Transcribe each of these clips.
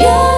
you.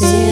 say